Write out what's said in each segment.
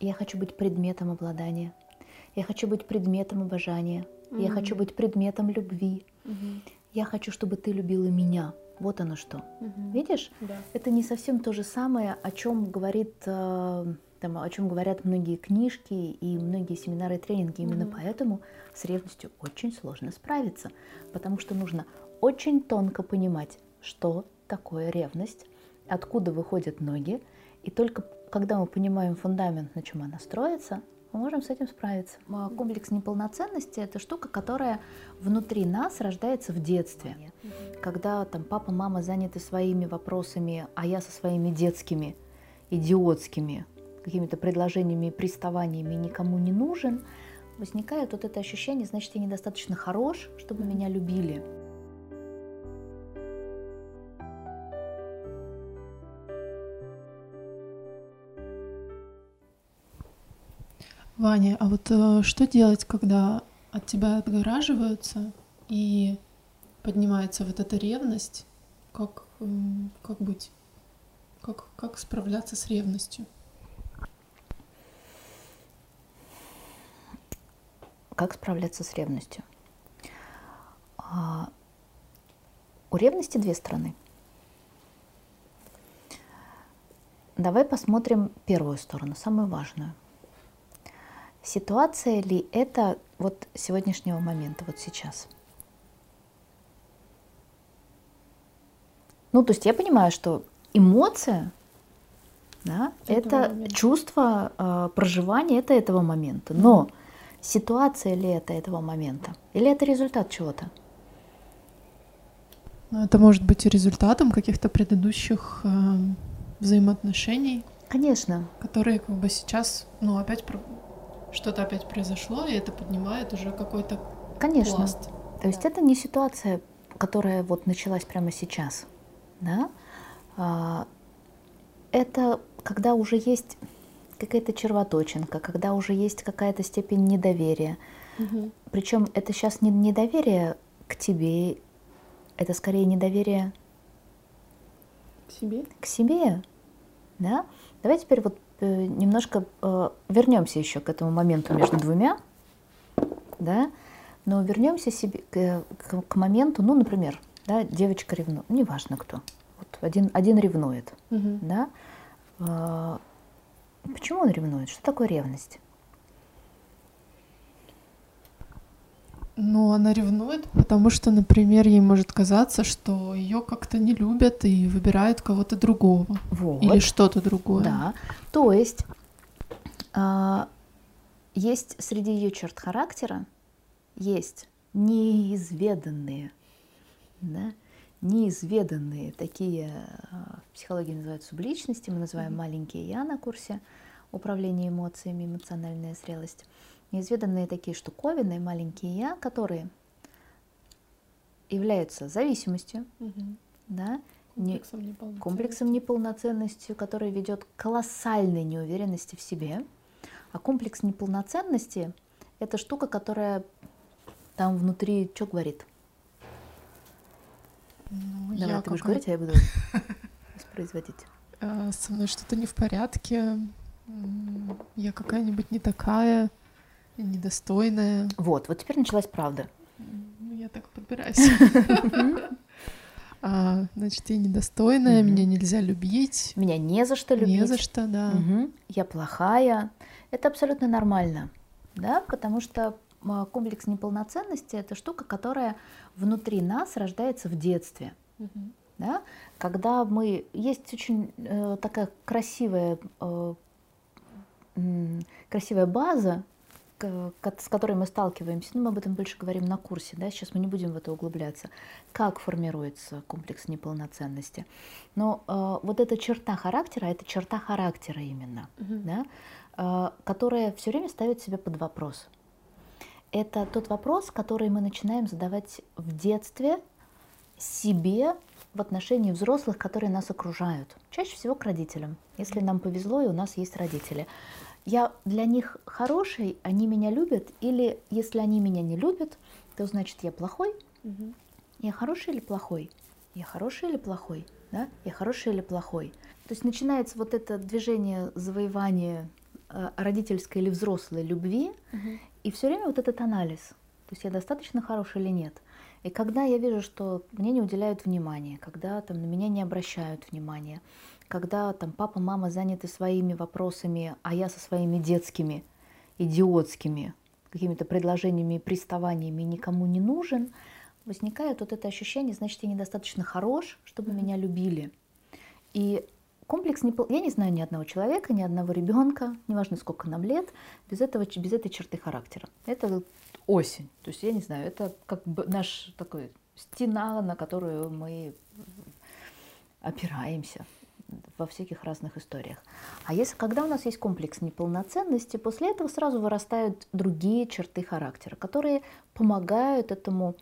Я хочу быть предметом обладания. Я хочу быть предметом обожания. Я хочу быть предметом любви. Я хочу, чтобы ты любила меня. Вот оно что. Видишь? Да. Это не совсем то же самое, о чем говорит, э, там, о чем говорят многие книжки и многие семинары и тренинги. Именно Мгм. поэтому с ревностью очень сложно справиться, потому что нужно очень тонко понимать, что такое ревность, откуда выходят ноги, и только когда мы понимаем фундамент, на чем она строится, мы можем с этим справиться. А Комплекс неполноценности – это штука, которая внутри нас рождается в детстве когда там папа, мама заняты своими вопросами, а я со своими детскими, идиотскими какими-то предложениями и приставаниями никому не нужен, возникает вот это ощущение, значит, я недостаточно хорош, чтобы меня любили. Ваня, а вот э, что делать, когда от тебя отгораживаются и поднимается вот эта ревность? Как, м, как быть? Как, как справляться с ревностью? Как справляться с ревностью? А, У ревности две стороны. Давай посмотрим первую сторону, самую важную. Ситуация ли это вот сегодняшнего момента, вот сейчас? Ну, то есть я понимаю, что эмоция, да, это момента. чувство э, проживания, это этого момента. Но ситуация ли это этого момента? Или это результат чего-то? Ну, Это может быть и результатом каких-то предыдущих э, взаимоотношений, Конечно, которые как бы сейчас, ну, опять про- что-то опять произошло, и это поднимает уже какой-то конечно. пласт. То есть это не ситуация, которая вот началась прямо сейчас, да? А, Это когда уже есть какая-то червоточинка, когда уже есть какая-то степень недоверия. Мгм. Причем это сейчас не недоверие к тебе, это скорее недоверие К себе? к себе, да? Давай теперь вот немножко вернемся еще к этому моменту между двумя, да? Но вернемся себе к, к- к моменту, ну, например, да, девочка ревнует, неважно кто, вот один, один ревнует, Мгм. да? А, Почему он ревнует? Что такое ревность? Ну, она ревнует, потому что, например, ей может казаться, что ее как-то не любят и выбирают кого-то другого Вот. или что-то другое. Да. То есть а, есть среди ее черт характера есть неизведанные, да, неизведанные такие а, в психологии называют субличности, мы называем маленькие я на курсе управления эмоциями, эмоциональная зрелость. Неизведанные такие штуковины, маленькие я, которые являются зависимостью, Мгм. да, не- Комплексом неполноценности. комплексом неполноценностью, который ведет к колоссальной неуверенности в себе. А комплекс неполноценности – это штука, которая там внутри что говорит? Ну, Давай, я ты будешь говорить, а я буду воспроизводить. э, со мной что-то не в порядке, я какая-нибудь не такая, недостойная. Вот, вот теперь началась правда. Ну, я так подбираюсь. А, Значит, я недостойная, меня нельзя любить. Меня не за что любить. Не за что, да. Я плохая. Это абсолютно нормально, да, потому что комплекс неполноценности – это штука, которая внутри нас рождается в детстве. Да, когда мы есть очень э, такая красивая э, красивая база, с которой мы сталкиваемся, ну, мы об этом больше говорим на курсе, да, сейчас мы не будем в это углубляться, как формируется комплекс неполноценности. Но э, вот эта черта характера, это черта характера именно, Мгм. да, э, которая все время ставит себя под вопрос. Это тот вопрос, который мы начинаем задавать в детстве себе в отношении взрослых, которые нас окружают. Чаще всего к родителям, если нам повезло и у нас есть родители. Я для них хороший, они меня любят, или если они меня не любят, то значит я плохой. Мгм. Я хороший или плохой? Я хороший или плохой? Да? Я хороший или плохой? То есть начинается вот это движение завоевания э, родительской или взрослой любви, Мгм. и все время вот этот анализ. То есть я достаточно хороший или нет. И когда я вижу, что мне не уделяют внимания, когда там на меня не обращают внимания, когда там папа, мама заняты своими вопросами, а я со своими детскими, идиотскими какими-то предложениями и приставаниями никому не нужен, возникает вот это ощущение, значит, я недостаточно хорош, чтобы Мгм. меня любили. И комплекс не я не знаю ни одного человека, ни одного ребенка, неважно сколько нам лет, без этого без этой черты характера. Это осень, то есть я не знаю, это как бы наш такой стена, на которую мы опираемся во всяких разных историях. А если когда у нас есть комплекс неполноценности, после этого сразу вырастают другие черты характера, которые помогают этому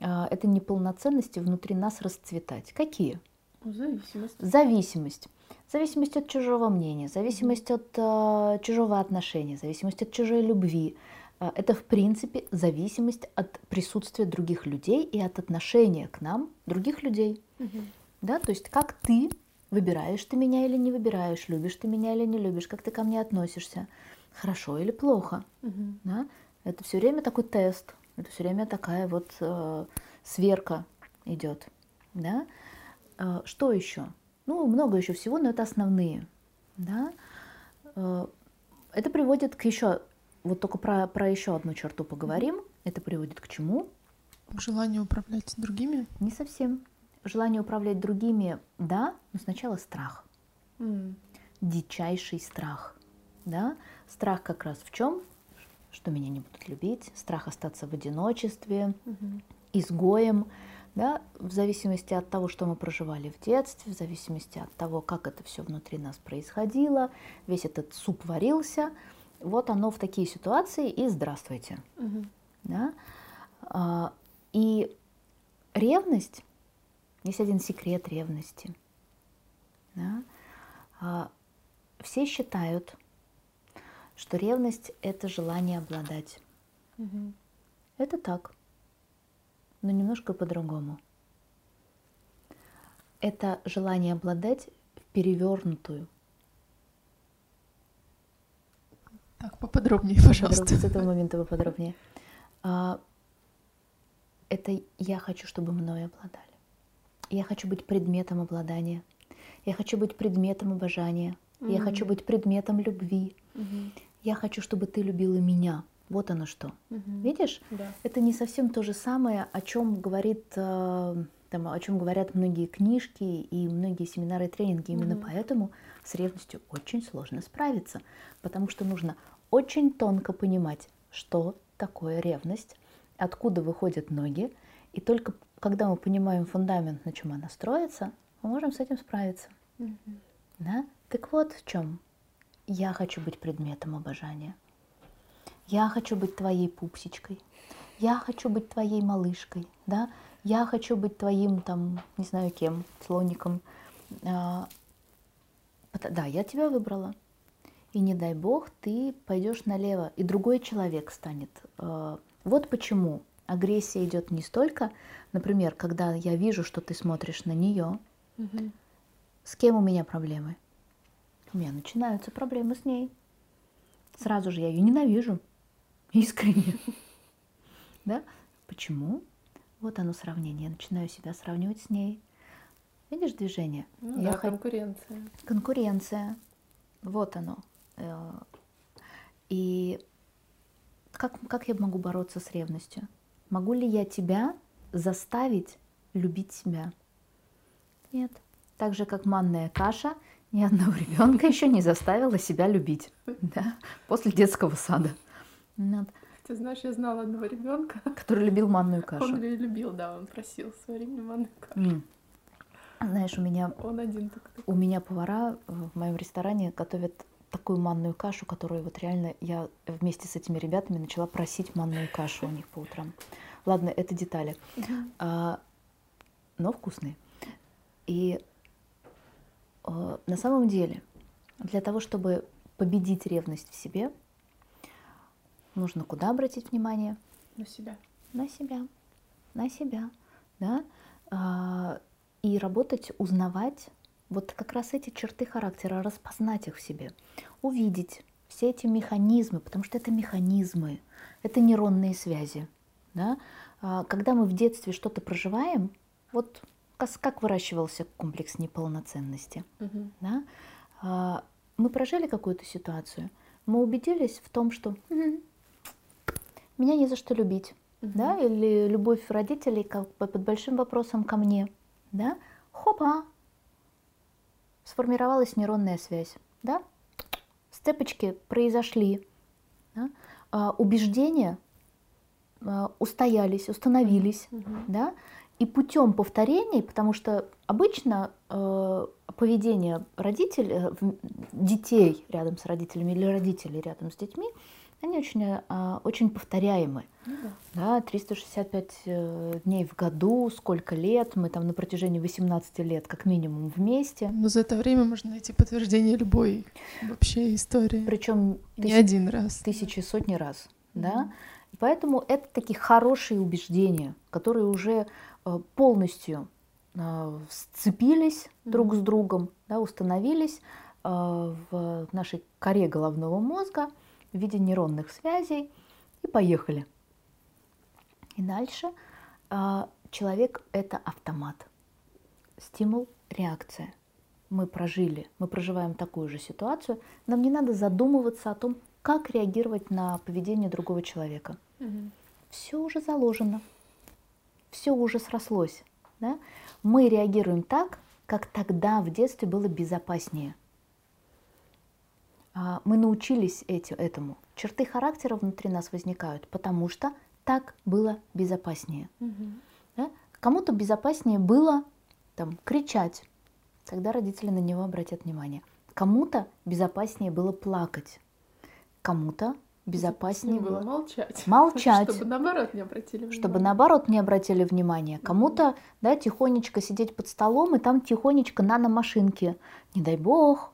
а, этой неполноценности внутри нас расцветать. Какие? Ну, Зависимость. Зависимость. Зависимость от чужого мнения, зависимость от э, чужого отношения, зависимость от чужой любви. Э, это, в принципе, зависимость от присутствия других людей и от отношения к нам других людей. Мгм. Да? То есть как ты выбираешь ты меня или не выбираешь, любишь ты меня или не любишь, как ты ко мне относишься, хорошо или плохо. Мгм. Да? Это все время такой тест, это все время такая вот э, сверка идет. Да? Э, что еще? Ну, много еще всего, но это основные. Да? Э, это приводит к еще, вот только про, про еще одну черту поговорим. Это приводит к чему? Желание управлять другими. Не совсем. Желание управлять другими, да, но сначала страх. М. дичайший страх. Да? Страх как раз в чем? Что меня не будут любить, страх остаться в одиночестве, Мгм. изгоем, да? в зависимости от того, что мы проживали в детстве, в зависимости от того, как это все внутри нас происходило, весь этот суп варился, вот оно в такие ситуации и здравствуйте. Мгм. Да? А, И ревность, есть один секрет ревности. Да? А, Все считают, что ревность – это желание обладать. Мгм. Это так, но немножко по-другому. Это желание обладать в перевернутую. Так, поподробнее, пожалуйста. С этого момента поподробнее. А, Это я хочу, чтобы мной обладали. Я хочу быть предметом обладания. Я хочу быть предметом обожания. Я Мгм. хочу быть предметом любви. Мгм. Я хочу, чтобы ты любила меня. Вот оно что. Мгм. Видишь? Да. Это не совсем то же самое, о чем говорит, э, там, о чем говорят многие книжки и многие семинары и тренинги. Именно Мгм. поэтому с ревностью очень сложно справиться, потому что нужно очень тонко понимать, что такое ревность, откуда выходят ноги, и только когда мы понимаем фундамент, на чем она строится, мы можем с этим справиться. Мгм. Да? Так вот в чем. Я хочу быть предметом обожания. Я хочу быть твоей пупсичкой. Я хочу быть твоей малышкой. Да? Я хочу быть твоим, там, не знаю кем, слоником. А, Да, я тебя выбрала. И не дай бог, ты пойдешь налево, и другой человек станет. э, Вот почему агрессия идет не столько, например, когда я вижу, что ты смотришь на нее, Мгм. с кем у меня проблемы? У меня начинаются проблемы с ней. Сразу же я ее ненавижу. Искренне. Да? Почему? Вот оно сравнение. Я начинаю себя сравнивать с ней. Видишь движение? Ну Я да, хот- конкуренция. Конкуренция. Вот оно. Э, И как, как я могу бороться с ревностью? Могу ли я тебя заставить любить себя? Нет. Так же, как манная каша, ни одного ребенка еще не заставила себя любить. Да? После детского сада. Вот. Ты знаешь, я знала одного ребенка. Который любил манную кашу. Он ее любил, да, он просил свари мне манную кашу. М. Знаешь, у меня Он один такой. У меня повара в моем ресторане готовят такую манную кашу, которую вот реально я вместе с этими ребятами начала просить манную кашу у них по утрам. Ладно, это детали, А, но вкусные. И э, на самом деле для того, чтобы победить ревность в себе, нужно куда обратить внимание? На себя. на себя, на себя, да, А, и работать, узнавать вот как раз эти черты характера, распознать их в себе, увидеть все эти механизмы, потому что это механизмы, это нейронные связи. Да? А, когда мы в детстве что-то проживаем, вот как выращивался комплекс неполноценности. Угу. Да? А, мы прожили какую-то ситуацию, мы убедились в том, что угу, меня не за что любить, угу. да, или любовь родителей как бы под большим вопросом ко мне, да, хопа, сформировалась нейронная связь, да, сцепочки произошли, да? а, убеждения а, устоялись, установились, mm-hmm. да, и путем повторений, потому что обычно э, поведение родителей, э, детей рядом с родителями или родителей рядом с детьми они очень, а, очень повторяемы. Ну, да. да, 365 э, дней в году, сколько лет, мы там на протяжении 18 лет как минимум вместе. Но за это время можно найти подтверждение любой вообще истории. Причем не тысяч, один раз. Тысячи, сотни раз, mm-hmm. да. И поэтому это такие хорошие убеждения, которые уже э, полностью э, сцепились mm-hmm. друг с другом, да, установились в нашей коре головного мозга – в виде нейронных связей и поехали. И дальше э, человек это автомат. Стимул, реакция. Мы прожили, мы проживаем такую же ситуацию. Нам не надо задумываться о том, как реагировать на поведение другого человека. Угу. Все уже заложено, все уже срослось. Да? Мы реагируем так, как тогда в детстве было безопаснее. А, мы научились эти, этому. Черты характера внутри нас возникают, потому что так было безопаснее. Угу. Да? Кому-то безопаснее было там, кричать, тогда родители на него обратят внимание. Кому-то безопаснее было плакать, кому-то безопаснее было молчать. Молчать. Чтобы наоборот не обратили внимания. Чтобы наоборот не обратили внимания. Кому-то да, тихонечко сидеть под столом и там тихонечко на машинке. Не дай бог,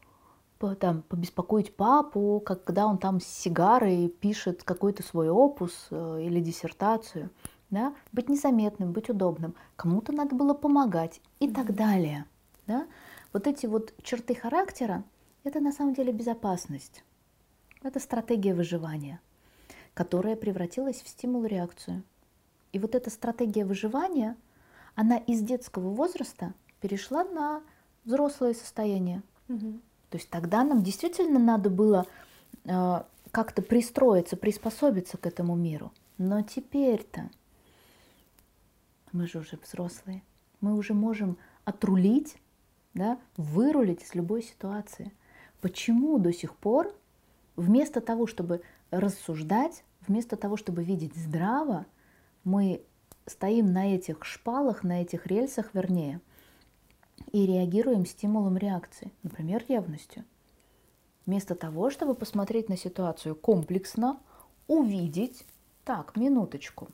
там, побеспокоить папу, когда он там с сигарой пишет какой-то свой опус э, или диссертацию. Да? Быть незаметным, быть удобным. Кому-то надо было помогать и так далее. Да? Вот эти вот черты характера – это на самом деле безопасность. Это стратегия выживания, которая превратилась в стимул-реакцию. И вот эта стратегия выживания, она из детского возраста перешла на взрослое состояние. Угу. То есть тогда нам действительно надо было э, как-то пристроиться, приспособиться к этому миру. Но теперь-то мы же уже взрослые, мы уже можем отрулить, да, вырулить из любой ситуации. Почему до сих пор вместо того, чтобы рассуждать, вместо того, чтобы видеть здраво, мы стоим на этих шпалах, на этих рельсах, вернее, и реагируем стимулом реакции, например, ревностью. Вместо того, чтобы посмотреть на ситуацию комплексно, увидеть, так, минуточку,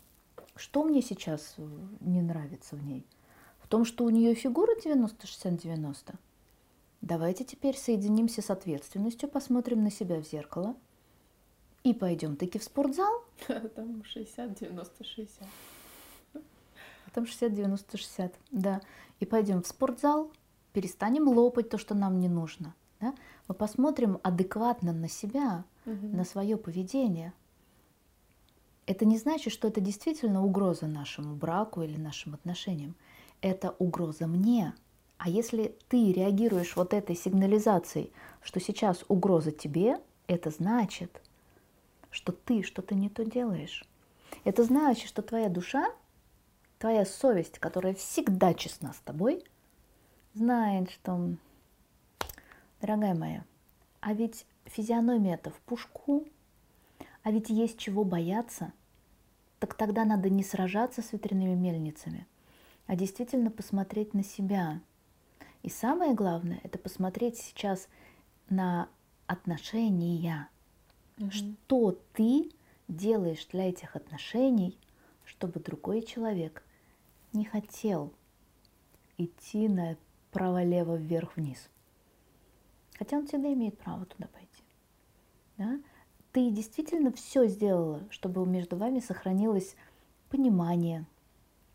что мне сейчас э, не нравится в ней? В том, что у нее фигура 90-60-90? Давайте теперь соединимся с ответственностью, посмотрим на себя в зеркало и пойдем таки в спортзал. Там 60-90-60. Там 60-90-60, да и пойдем в спортзал, перестанем лопать то, что нам не нужно. Да? Мы посмотрим адекватно на себя, угу. на свое поведение. Это не значит, что это действительно угроза нашему браку или нашим отношениям. Это угроза мне. А если ты реагируешь вот этой сигнализацией, что сейчас угроза тебе, это значит, что ты что-то не то делаешь. Это значит, что твоя душа твоя совесть, которая всегда честна с тобой, знает, что, дорогая моя, а ведь физиономия это в пушку, а ведь есть чего бояться, так тогда надо не сражаться с ветряными мельницами, а действительно посмотреть на себя. И самое главное, это посмотреть сейчас на отношения. Угу. Что ты делаешь для этих отношений, чтобы другой человек не хотел идти на право-лево, вверх-вниз. Хотя он всегда имеет право туда пойти. Да? Ты действительно все сделала, чтобы между вами сохранилось понимание,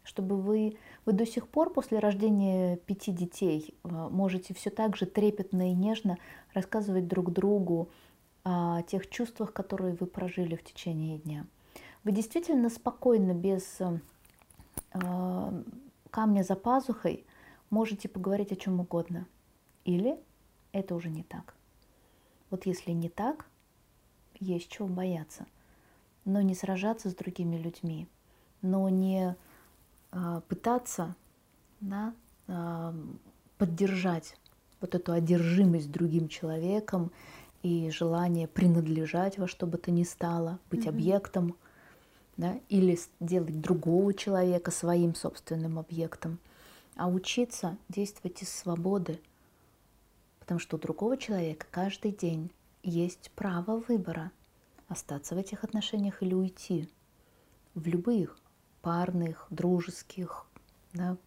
чтобы вы, вы до сих пор после рождения пяти детей э, можете все так же трепетно и нежно рассказывать друг другу о тех чувствах, которые вы прожили в течение дня. Вы действительно спокойно, без э, камня за пазухой, можете поговорить о чем угодно. Или это уже не так. Вот если не так, есть чего бояться. Но не сражаться с другими людьми, но не э, пытаться да, э, поддержать вот эту одержимость другим человеком и желание принадлежать во что бы то ни стало, быть mm-hmm. объектом, да, или сделать другого человека своим собственным объектом, а учиться действовать из свободы, потому что у другого человека каждый день есть право выбора остаться в этих отношениях или уйти в любых парных, дружеских, да,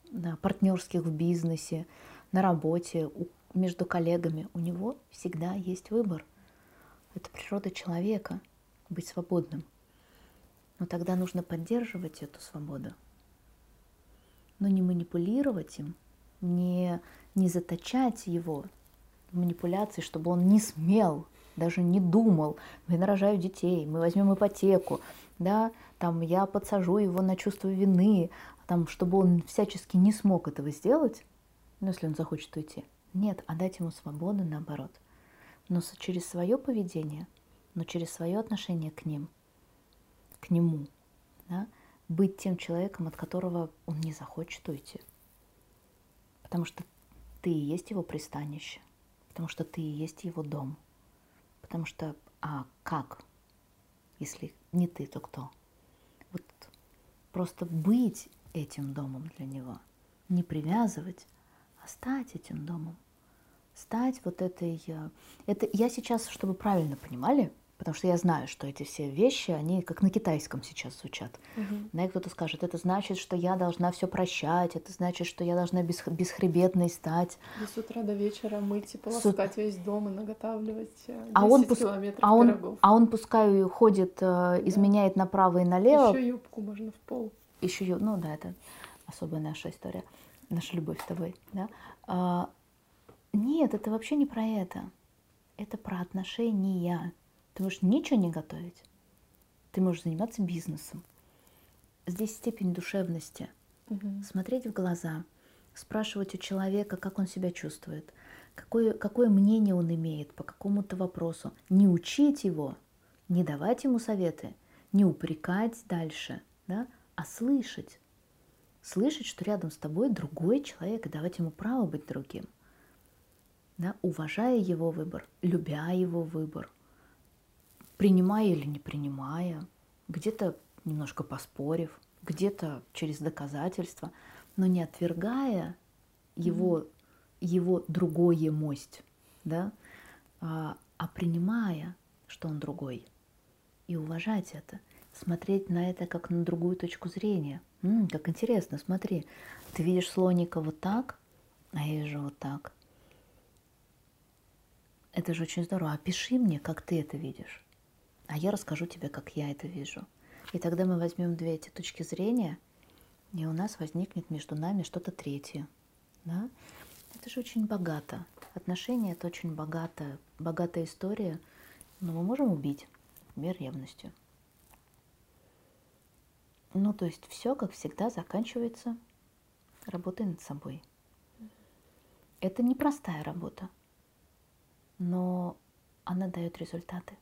партнерских в бизнесе, на работе, между коллегами. У него всегда есть выбор. Это природа человека быть свободным. Но тогда нужно поддерживать эту свободу. Но не манипулировать им, не, не заточать его в манипуляции, чтобы он не смел, даже не думал, мы нарожаю детей, мы возьмем ипотеку, да, там я подсажу его на чувство вины, там, чтобы он всячески не смог этого сделать, ну, если он захочет уйти. Нет, отдать ему свободу наоборот. Но через свое поведение, но через свое отношение к ним, к нему, да, быть тем человеком, от которого он не захочет уйти. Потому что ты и есть его пристанище, потому что ты и есть его дом. Потому что, а как, если не ты, то кто? Вот просто быть этим домом для него, не привязывать, а стать этим домом. Стать вот этой... Э, это я сейчас, чтобы правильно понимали, потому что я знаю, что эти все вещи, они как на китайском сейчас звучат. Угу. Да, и кто-то скажет, это значит, что я должна все прощать, это значит, что я должна бес, бесхребетной стать. И с утра до вечера мыть и полоскать с... весь дом и наготавливать 10 э, а он пус... а он, пирогов. А он пускай ходит, э, да. изменяет направо и налево. Еще юбку можно в пол. Еще, ну да, это особая наша история наша любовь с тобой, да? А, нет, это вообще не про это. Это про отношения. Ты можешь ничего не готовить. Ты можешь заниматься бизнесом. Здесь степень душевности. Угу. Смотреть в глаза, спрашивать у человека, как он себя чувствует, какое, какое мнение он имеет по какому-то вопросу. Не учить его, не давать ему советы, не упрекать дальше, да, а слышать слышать, что рядом с тобой другой человек, и давать ему право быть другим. Да, уважая его выбор, любя его выбор, принимая или не принимая, где-то немножко поспорив, где-то через доказательства, но не отвергая его, mm-hmm. его другое мость, да, а, а принимая, что он другой, и уважать это, смотреть на это как на другую точку зрения – М, как интересно, смотри, ты видишь слоника вот так, а я вижу вот так. Это же очень здорово. Опиши мне, как ты это видишь. А я расскажу тебе, как я это вижу. И тогда мы возьмем две эти точки зрения, и у нас возникнет между нами что-то третье. Да? Это же очень богато. Отношения – это очень богатая, богатая история, но мы можем убить, например, ревностью. Ну, то есть все, как всегда, заканчивается работой над собой. Это непростая работа, но она дает результаты.